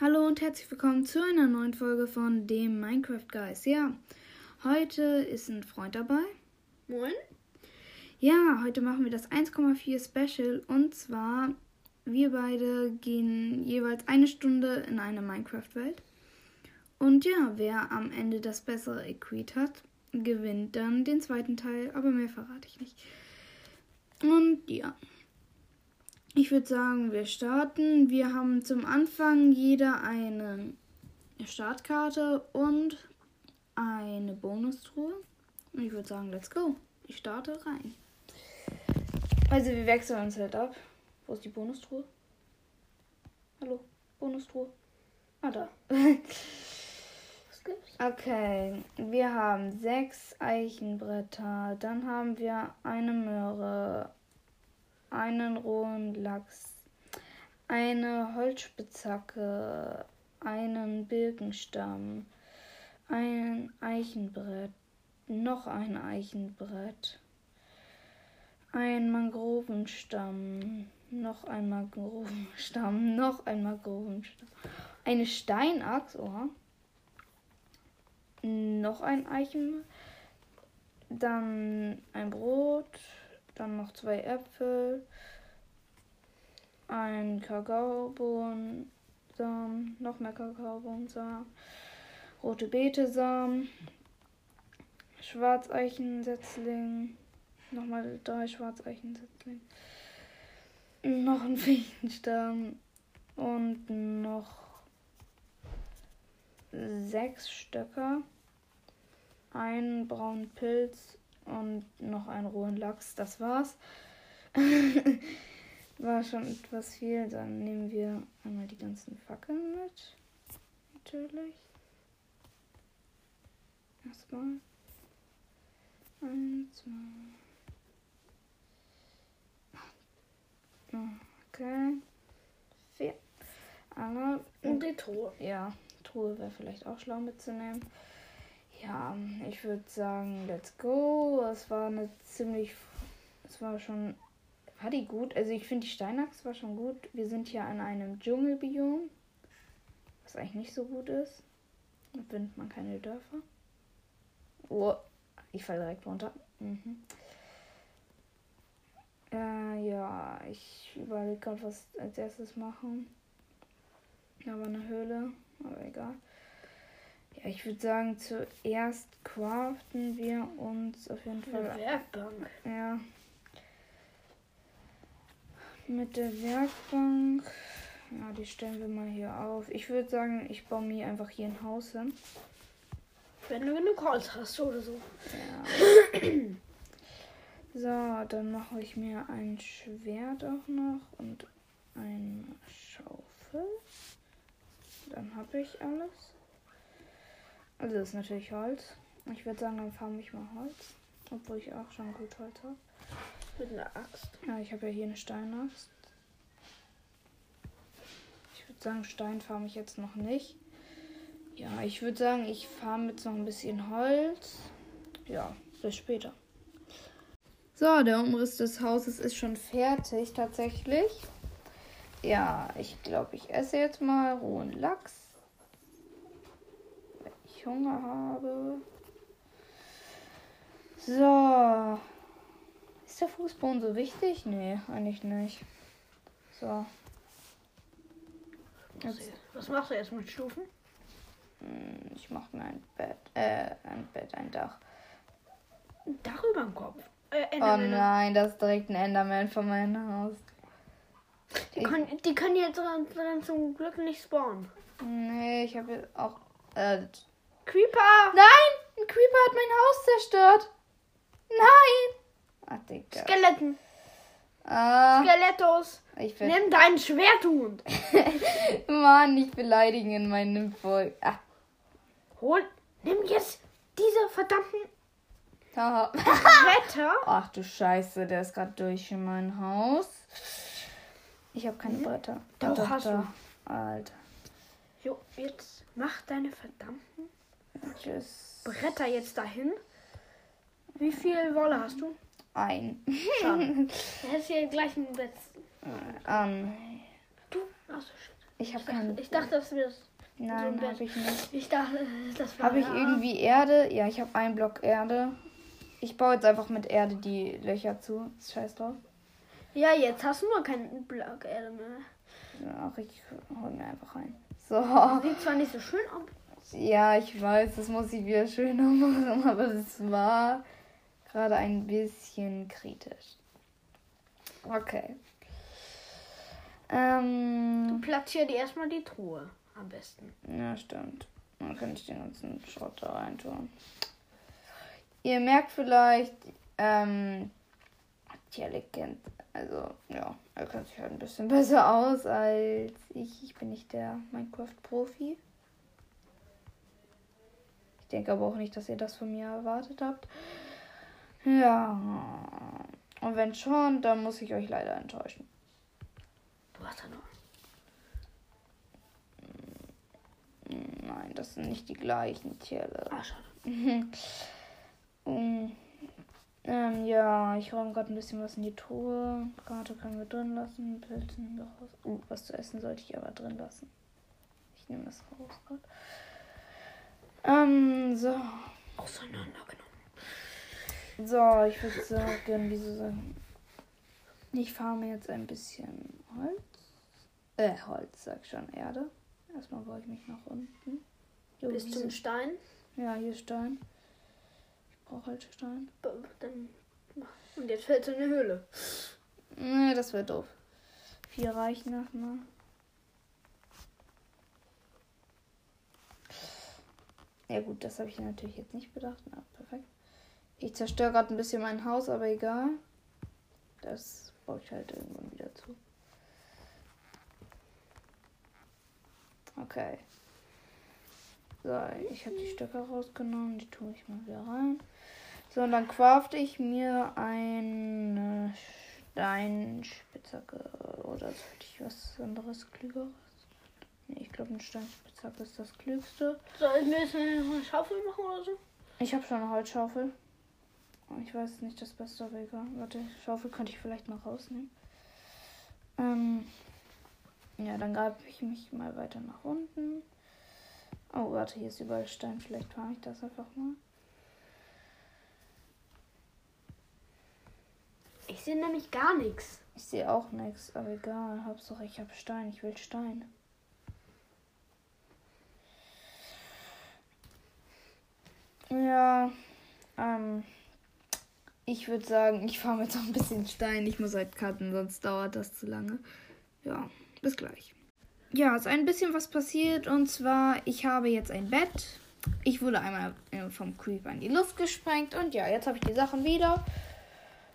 Hallo und herzlich willkommen zu einer neuen Folge von dem Minecraft Guys. Ja, heute ist ein Freund dabei. Moin. Ja, heute machen wir das 1,4 Special und zwar wir beide gehen jeweils eine Stunde in eine Minecraft-Welt. Und ja, wer am Ende das bessere Equid hat, gewinnt dann den zweiten Teil, aber mehr verrate ich nicht. Und ja. Ich würde sagen, wir starten. Wir haben zum Anfang jeder eine Startkarte und eine Bonustruhe. Und ich würde sagen, let's go. Ich starte rein. Also wir wechseln uns halt ab. Wo ist die Bonustruhe? Hallo, Bonustruhe. Ah, da. Was gibt's? Okay, wir haben sechs Eichenbretter. Dann haben wir eine Möhre, einen rohen Lachs, eine Holzspitzhacke, einen Birkenstamm, ein Eichenbrett, noch ein Eichenbrett, ein Mangrovenstamm, noch ein Mangrovenstamm, noch ein Mangrovenstamm, eine Steinachs, oha noch ein Eichen, dann ein Brot, dann noch zwei Äpfel, ein Kakaobohnensamen, noch mehr Kakaobohnensamen, rote Betesamen, Schwarzeichensetzling, nochmal drei Schwarzeichensetzling, noch ein Fichtenstamm und noch sechs Stöcker, einen braunen Pilz und noch einen rohen Lachs. Das war's. War schon etwas viel. Dann nehmen wir einmal die ganzen Fackeln mit. Natürlich. Erstmal. Eins, zwei. Okay. Vier. Einmal. Und die Truhe. Ja, Truhe wäre vielleicht auch schlau mitzunehmen. Ja, ich würde sagen, let's go. Es war eine ziemlich. Es war schon. War die gut? Also, ich finde, die Steinachs war schon gut. Wir sind hier an einem Dschungelbiom. Was eigentlich nicht so gut ist. Da findet man keine Dörfer. Oh, ich falle direkt runter. Mhm. Äh, ja, ich überlege gerade, was als erstes machen. War eine Höhle, aber egal. Ja, ich würde sagen, zuerst craften wir uns auf jeden Fall. Eine Werkbank. Ja. Mit der Werkbank. Ja, die stellen wir mal hier auf. Ich würde sagen, ich baue mir einfach hier ein Haus hin. Wenn du genug Holz hast oder so. Ja. So, dann mache ich mir ein Schwert auch noch und eine Schaufel. Dann habe ich alles. Also das ist natürlich Holz. Ich würde sagen, dann farme ich mal Holz. Obwohl ich auch schon gut Holz habe. Mit einer Axt. Ja, ich habe ja hier eine Steinaxt. Ich würde sagen, Stein farme ich jetzt noch nicht. Ja, ich würde sagen, ich farme jetzt noch ein bisschen Holz. Ja, bis später. So, der Umriss des Hauses ist schon fertig tatsächlich. Ja, ich glaube, ich esse jetzt mal rohen Lachs. Wenn ich Hunger habe. So. Ist der Fußboden so wichtig? Nee, eigentlich nicht. So. Jetzt, Was machst du jetzt mit Stufen? hm, ich mache mir ein Bett. Äh, ein Bett, ein Dach. Ein Dach über dem Kopf. Äh, Oh Endermänner. nein, das ist direkt ein Enderman von meinem Haus. Die, können, die können jetzt dann, zum Glück nicht spawnen. Nee, ich habe jetzt auch. Äh, Creeper! nein! Ein Creeper hat mein Haus zerstört. Nein! Ach, Digga. Skeletten! Ah, Skelettos! ich will. Nimm dein Schwerthund! Mann, nicht beleidigen in meinem Volk. Ach, Hol. Nimm jetzt diese verdammten. Bretter. Ach du Scheiße, der ist gerade durch in mein Haus. Ich habe keine Bretter. Mhm. Doch, hast du. Alter. Jo, jetzt mach deine verdammten Tschüss. Bretter jetzt dahin. Wie viel Wolle hast du? ein. Schade. Er hätte hier gleich ein Bett. ähm, Du? Achso, shit. ich habe keinen. Ich dachte, das wäre das. Nein, so habe ich nicht. Ich dachte, das war. Habe ich ja. irgendwie Erde? Ja, ich habe einen Block Erde. Ich baue jetzt einfach mit Erde die Löcher zu. Scheiß drauf. Ja, jetzt hast du nur keinen Block Erde mehr. Ach, ich hol mir einfach rein. So. Sieht zwar nicht so schön aus. Ja, ich weiß, das muss ich wieder schöner machen, aber das war gerade ein bisschen kritisch. Okay. Ähm, Platziere dir erstmal die Truhe. Am besten. ja, stimmt. Dann kann ich den ganzen Schrott da rein tun. Ihr merkt vielleicht, ähm, Tjelle kennt, also, ja, er kennt sich halt ein bisschen besser aus als ich. Ich bin nicht der Minecraft-Profi. Ich denke aber auch nicht, dass ihr das von mir erwartet habt. Ja. Und wenn schon, dann muss ich euch leider enttäuschen. Du hast ja noch. Nein, das sind nicht die gleichen Tiere. Ah, schade. Ähm, ja, ich räume gerade ein bisschen was in die Truhe. Karte können wir drin lassen. Pilze nehmen wir raus. Uh, was zu essen sollte ich aber drin lassen. Ich nehme das raus gerade. Ähm, so. Auseinandergenommen. So, ich würde sagen, wieso sagen. Ich farme jetzt ein bisschen Holz. Äh, Holz, sag schon, Erde. Erstmal baue ich mich nach unten. Jo, Bis diese- zum Stein. Ja, hier Stein. Brauche halt Stein. B- Dann. Und jetzt fällt so eine Höhle. Nee, das wäre doof. Vier reichen erstmal. Ja gut, das habe ich natürlich jetzt nicht bedacht. Na, perfekt. Ich zerstöre gerade ein bisschen mein Haus, aber egal. Das baue ich halt irgendwann wieder zu. Okay. So, ich habe die Stöcke rausgenommen, die tue ich mal wieder rein. So, und dann crafte ich mir eine Steinspitzhacke oder sollte ich was anderes klügeres? Nee, ich glaube, eine Steinspitzhacke ist das klügste. Sollen wir jetzt eine Schaufel machen oder so? Ich habe schon eine Holzschaufel. Ich weiß nicht das Beste, aber egal. Warte, Schaufel könnte ich vielleicht noch rausnehmen. Ähm, ja, dann greife ich mich mal weiter nach unten. Oh, warte, hier ist überall Stein. Vielleicht fange ich das einfach mal. Ich sehe nämlich gar nichts. Ich sehe auch nichts, aber egal. Hauptsache ich habe Stein. Ich will Stein. Ja, ähm, ich würde sagen, ich fahre jetzt noch ein bisschen Stein. Ich muss halt cutten, sonst dauert das zu lange. Ja, bis gleich. Ja, ist ein bisschen was passiert und zwar, ich habe jetzt ein Bett. Ich wurde einmal äh, vom Creeper in die Luft gesprengt und ja, jetzt habe ich die Sachen wieder.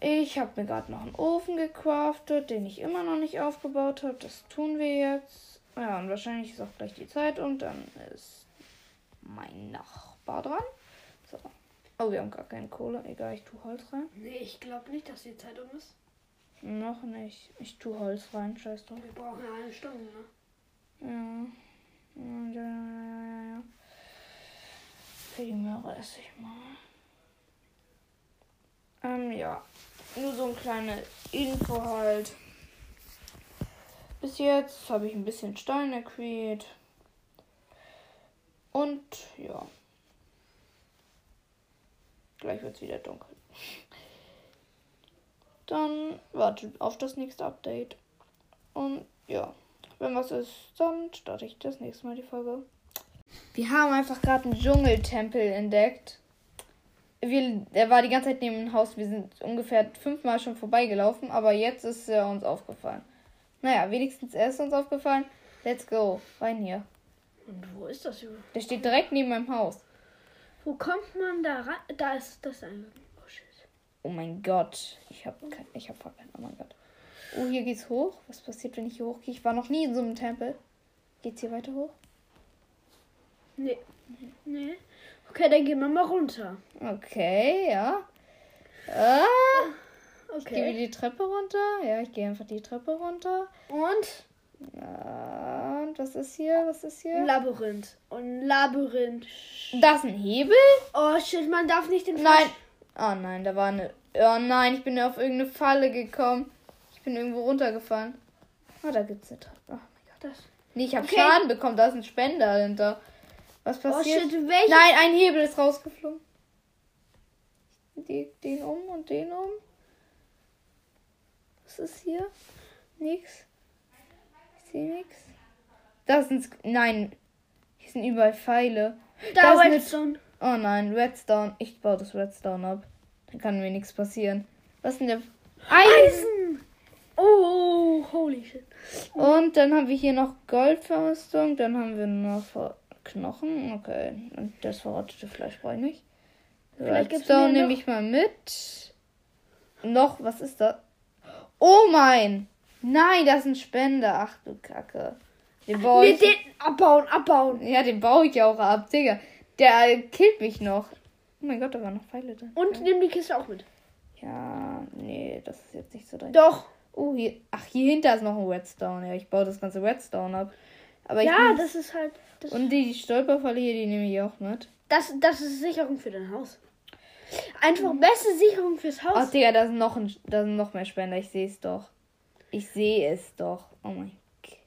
Ich habe mir gerade noch einen Ofen gecraftet, den ich immer noch nicht aufgebaut habe. Das tun wir jetzt. Ja, und wahrscheinlich ist auch gleich die Zeit und dann ist mein Nachbar dran. So. Oh, wir haben gar keine Kohle. Egal, ich tue Holz rein. Nee, ich glaube nicht, dass die Zeit um ist. Noch nicht. Ich tue Holz rein, scheiß drauf. Wir brauchen ja eine Stunde, ne? Ja. Ja, ja, ja, ja, ja. Primär esse ich mal. Ähm, ja. Nur so eine kleine Info halt. Bis jetzt habe ich ein bisschen Steine create. Und ja. Gleich wird es wieder dunkel. Dann wartet auf das nächste Update. Und ja. Wenn was ist, dann starte ich das nächste Mal die Folge. Wir haben einfach gerade einen Dschungeltempel entdeckt. Wir, er war die ganze Zeit neben dem Haus. Wir sind ungefähr fünfmal schon vorbeigelaufen, aber jetzt ist er uns aufgefallen. Naja, wenigstens er ist uns aufgefallen. Let's go. Rein hier. Und wo ist das überhaupt? Der steht direkt neben meinem Haus. Wo kommt man da rein? Da ist das ein. Oh shit. Oh mein Gott. Ich hab kein, ich hab kein, oh mein Gott. Oh, hier geht's hoch. Was passiert, wenn ich hier hochgehe? Ich war noch nie in so einem Tempel. Geht's hier weiter hoch? Nee. Nee. Okay, dann gehen wir mal runter. Okay, ja. Ah, ich gehe Okay. die Treppe runter. Ja, ich gehe einfach die Treppe runter. Und Ah, und was ist hier? Was ist ein hier? Labyrinth. Und ein Labyrinth. Da ist ein Hebel? Oh shit, man darf nicht den Nein. Oh nein, da war eine. Oh nein, ich bin auf irgendeine Falle gekommen. Ich bin irgendwo runtergefallen. Oh, da gibt's eine Treppe. Oh mein Gott. Das. Nee, ich habe Okay. Schaden bekommen. Da ist ein Spender dahinter. Was Oh passiert? shit, welche? Nein, ein Hebel ist rausgeflogen. Die, den um und den um. Was ist hier? Nix. Ich sehe nix. Das sind. Nein. Hier sind überall Pfeile. Da das ist eine- Redstone. Oh nein, Redstone. Ich baue das Redstone ab. Dann kann mir nichts passieren. Was ist denn der. Eisen! Oh, holy shit. Und dann haben wir hier noch Goldverrüstung. Dann haben wir noch Knochen. Okay. Und das verrottete Fleisch brauche ich nicht. Vielleicht gibt's Redstone nehme ich mal mit. Noch, was ist das? Oh mein! Nein, das ist ein Spender. Ach du Kacke. Den baue Wir ich. den abbauen, abbauen. Ja, den baue ich auch ab, Digga. Der killt mich noch. Oh mein Gott, da waren noch Pfeile drin. Und nimm die Kiste auch mit. Ja, nee, das ist jetzt nicht so drin. Doch. Oh, hier. Ach, hier hinter ist noch ein Redstone. Ja, ich baue das ganze Redstone ab. Aber Ja, muss- das ist halt. Das, Und die Stolperfalle hier, die nehme ich auch mit. das, das ist Sicherung für dein Haus. Einfach beste Sicherung fürs Ach, Haus. Digga, da sind noch, ein, da sind noch mehr Spender. Ich sehe es doch. Ich sehe es doch. Oh mein Gott.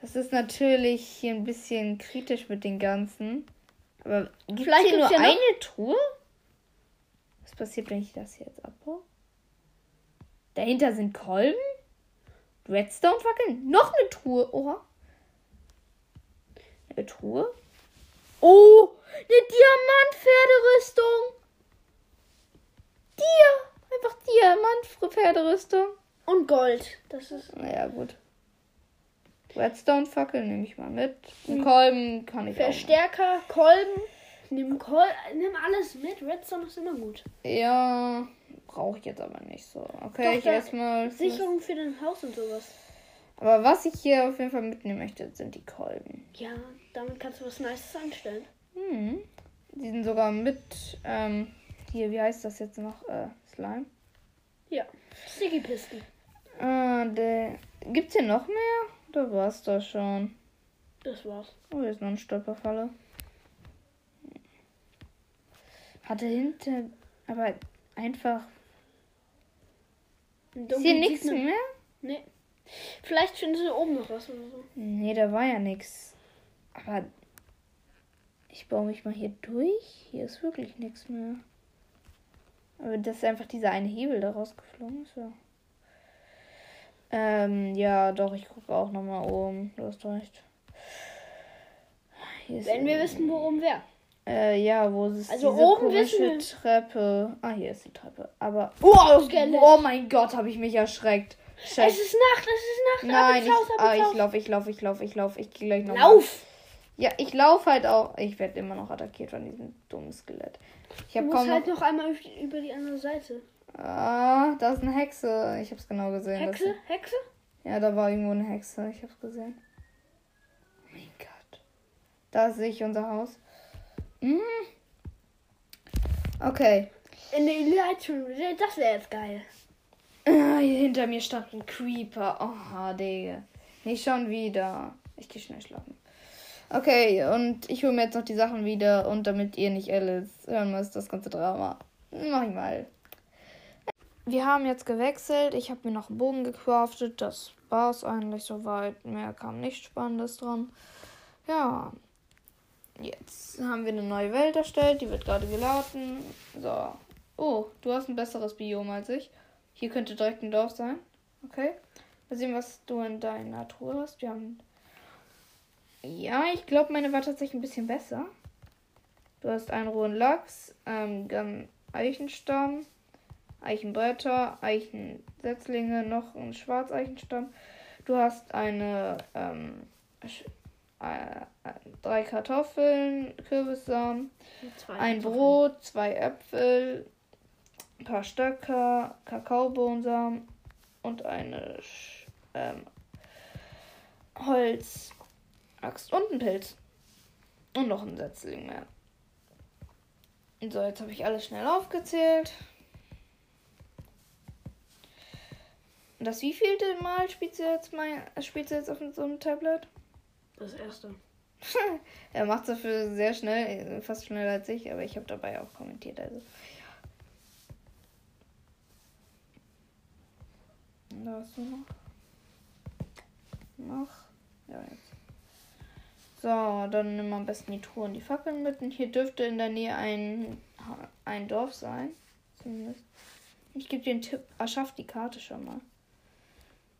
Das ist natürlich hier ein bisschen kritisch mit den ganzen. Aber gibt Vielleicht hier nur gibt's ja eine Truhe? Was passiert, wenn ich das hier jetzt abbaue? Dahinter sind Kolben? Redstone-Fackeln? Noch eine Truhe. Oha. Eine Truhe? Oh, eine Diamant-Pferderüstung. Dir. Einfach Diamant-Pferderüstung. Und Gold. Das ist. Naja, gut. Redstone-Fackel nehme ich mal mit. Hm. Einen Kolben kann ich auch. Verstärker, Kolben. Nimm, Kol nimm alles mit. Redstone ist immer gut. Ja, brauche ich jetzt aber nicht so. Okay, Doch, ich da- erstmal. Sicherung für dein Haus und sowas. Aber was ich hier auf jeden Fall mitnehmen möchte, sind die Kolben. Ja, damit kannst du was Nices anstellen. Hm. Die sind sogar mit. Ähm, hier, wie heißt das jetzt noch? Äh, Slime. Ja. Sticky Pisten. Ah, der. Gibt's hier noch mehr? Da war's doch schon. Das war's. Oh, hier ist noch eine Stolperfalle. Hatte hinter. Aber einfach. Ist hier nichts mehr? Nee. Vielleicht findest du oben noch was oder so. Nee, da war ja nichts. Aber. Ich baue mich mal hier durch. Hier ist wirklich nichts mehr. Aber das ist einfach dieser eine Hebel, der rausgeflogen ist. Ja. Ähm, ja, doch, ich gucke auch nochmal oben. Du hast recht. Wenn wir wissen, wo oben wäre. Äh, ja, wo ist Also diese oben komische wissen Treppe? Ah, hier ist die Treppe. Aber. Oh, Skelett. oh mein Gott, habe ich mich erschreckt. Scheiße. Es ist Nacht, es ist Nacht. Nein, ich, Haus, ah, ich laufe, ich laufe, ich laufe, ich laufe. Ich gehe gleich noch. Lauf! Ja, ich laufe halt auch. Ich werde immer noch attackiert von diesem dummen Skelett. Ich Du habe musst halt noch. einmal über die- andere Seite. Ah, da ist eine Hexe. Ich habe es genau gesehen. Hexe? Hexe? Ja, da war irgendwo eine Hexe. Ich habe es gesehen. Oh mein Gott. Da sehe ich unser Haus. Mm. Okay. In der Leitung. Das wäre jetzt geil. Ah, hier hinter mir stand ein Creeper. Oh, Digga. Nicht schon wieder. Ich gehe schnell schlafen. Okay, und ich hole mir jetzt noch die Sachen wieder. Und damit ihr nicht alles hören müsst, das ganze Drama. Mach ich mal. Wir haben jetzt gewechselt. Ich habe mir noch einen Bogen gecraftet. Das war es eigentlich soweit. Mehr kam nichts Spannendes dran. Ja. Jetzt haben wir eine neue Welt erstellt. Die wird gerade geladen. So. Oh, du hast ein besseres Biom als ich. Hier könnte direkt ein Dorf sein. Okay. Mal sehen, was du in deiner Truhe hast. Wir haben. Ja, ich glaube, meine war tatsächlich ein bisschen besser. Du hast einen rohen Lachs, ähm, Eichenstamm, Eichenbretter, Eichensetzlinge, noch einen Schwarzeichenstamm. Du hast eine, ähm, äh, äh, drei Kartoffeln, Kürbissamen, ein Brot, zwei Äpfel, ein paar Stöcker, Kakaobohnensamen und eine ähm, Holzaxt und ein Pilz. Und noch ein Setzling mehr. So, jetzt habe ich alles schnell aufgezählt. Das wievielte Mal spielst du jetzt, mein, spielst du jetzt auf so einem Tablet? Das erste. er macht es dafür sehr schnell, äh, fast schneller als ich, aber ich habe dabei auch kommentiert. Also. Da hast du noch. Noch. Ja, jetzt. So, dann nimm am besten die Truhe und die Fackeln mit. Und hier dürfte in der Nähe ein, ein Dorf sein. Zumindest. Ich gebe dir einen Tipp. Ah, Erschaff die Karte schon mal.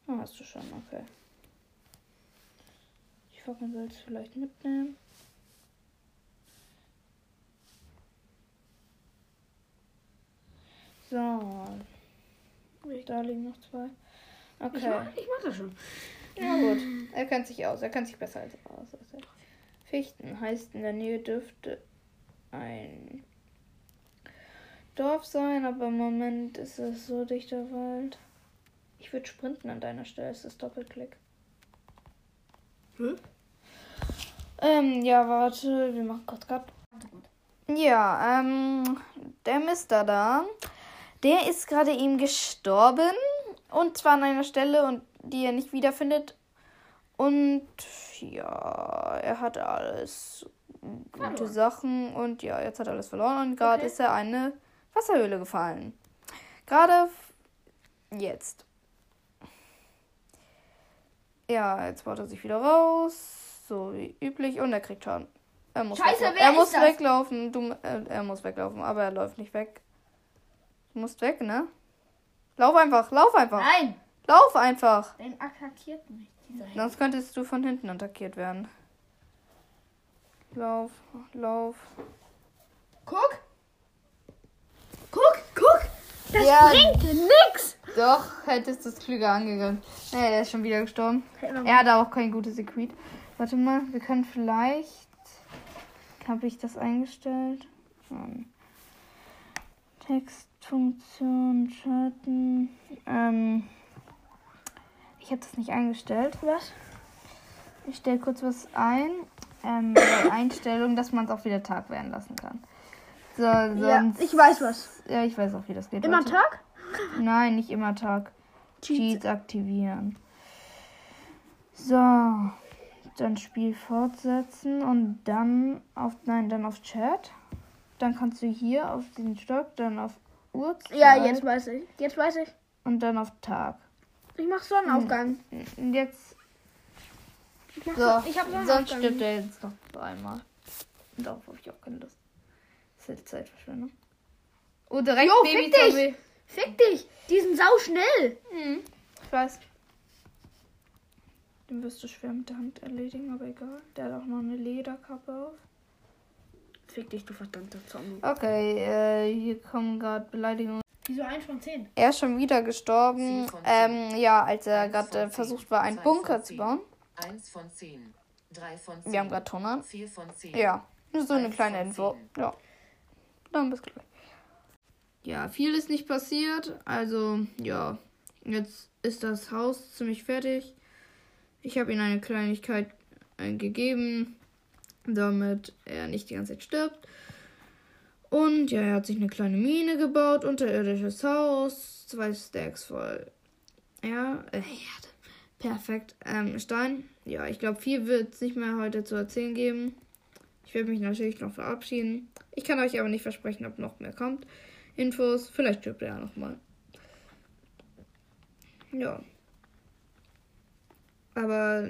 Ah, hast du schon, okay. Fackeln sollst du vielleicht mitnehmen. So. Da liegen noch zwei. Okay. Ich mach, ich mach das schon. Ja gut, er kennt sich aus. Er kennt sich besser als aus. Also Fichten heißt in der Nähe dürfte ein Dorf sein, aber im Moment ist es so dichter Wald. Ich würde sprinten an deiner Stelle, ist das Doppelklick. Hm? Ähm, ja, warte, wir machen kurz Cut. Ja, ähm, der Mister da, der ist gerade eben gestorben. Und zwar an einer Stelle, und die er nicht wiederfindet. Und ja, er hat alles gute Verloren. Sachen und ja, jetzt hat er alles verloren und gerade Okay. ist er eine Wasserhöhle gefallen. Gerade jetzt. Ja, jetzt baut er sich wieder raus, so wie üblich und er kriegt Schaden. Er muss, Scheiße, weglaufen. er muss weglaufen. Du, äh, er muss weglaufen, aber er läuft nicht weg. Du musst weg, ne? Lauf einfach, lauf einfach. Nein! Lauf einfach. Den attackiert mich. Sonst könntest du von hinten attackiert werden. Lauf, lauf. Guck! Guck, guck! Das Ja. bringt nix! Doch, hättest du es klüger angegangen. Nee, der ist schon wieder gestorben. Er Er hat auch kein gutes Secret. Warte mal, wir können vielleicht. Habe ich das eingestellt? Hm. Textfunktion, Schalten. Ähm, ich habe das nicht eingestellt. Was? Ich stelle kurz was ein. Ähm, Einstellung, dass man es auch wieder Tag werden lassen kann. So, sonst, Ja, ich weiß was. Ja, ich weiß auch, wie das geht. Immer Warte. Tag? Nein, nicht immer Tag. Cheats. Cheats aktivieren. So. Dann Spiel fortsetzen und dann auf nein, dann auf Chat. Dann kannst du hier auf den Stock, dann auf Uhrzeit Ja, jetzt weiß ich. Jetzt weiß ich. und dann auf Tag. Ich mach Sonnenaufgang. Und jetzt Ich, so, Son- ich hab sonst Sonnenaufgang. stirbt er jetzt noch dreimal. Und darauf habe ich auch keine Lust. Das ist jetzt Zeitverschwendung. Oh, direkt Jo, fick dich! Baby Fick dich! Die sind sau schnell! Hm, ich weiß. Den wirst du schwer mit der Hand erledigen, aber egal. Der hat auch noch eine Lederkappe auf. Fick dich, du verdammter Zombie. Okay, äh, hier kommen gerade Beleidigungen. Wieso eins von zehn? Er ist schon wieder gestorben. Ähm, ja, als er gerade äh, versucht war, einen Bunker zu bauen. 1 von 10. 3 von 10. Wir haben gerade Tunnern. 4 von 10. Ja, nur so eine kleine Info. Ja. Dann bis gleich. Ja, viel ist nicht passiert. Also, ja. Jetzt ist das Haus ziemlich fertig. Ich habe ihm eine Kleinigkeit äh, gegeben, damit er nicht die ganze Zeit stirbt. Und ja, er hat sich eine kleine Mine gebaut, unterirdisches Haus, zwei Stacks voll. Ja, äh. Perfekt. Ähm, Stein. Ja, ich glaube, viel wird es nicht mehr heute zu erzählen geben. Ich werde mich natürlich noch verabschieden. Ich kann euch aber nicht versprechen, ob noch mehr kommt. Infos, vielleicht stirbt er ja nochmal. Ja. Aber,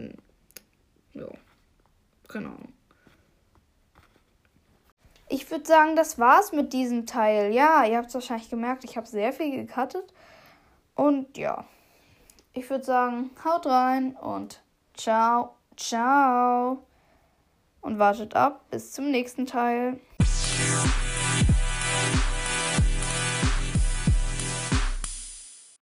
ja. Keine Ahnung. Ich würde sagen, das war's mit diesem Teil. Ja, ihr habt es wahrscheinlich gemerkt, ich habe sehr viel gecuttet. Und ja. Ich würde sagen, haut rein und ciao, ciao. Und wartet ab bis zum nächsten Teil.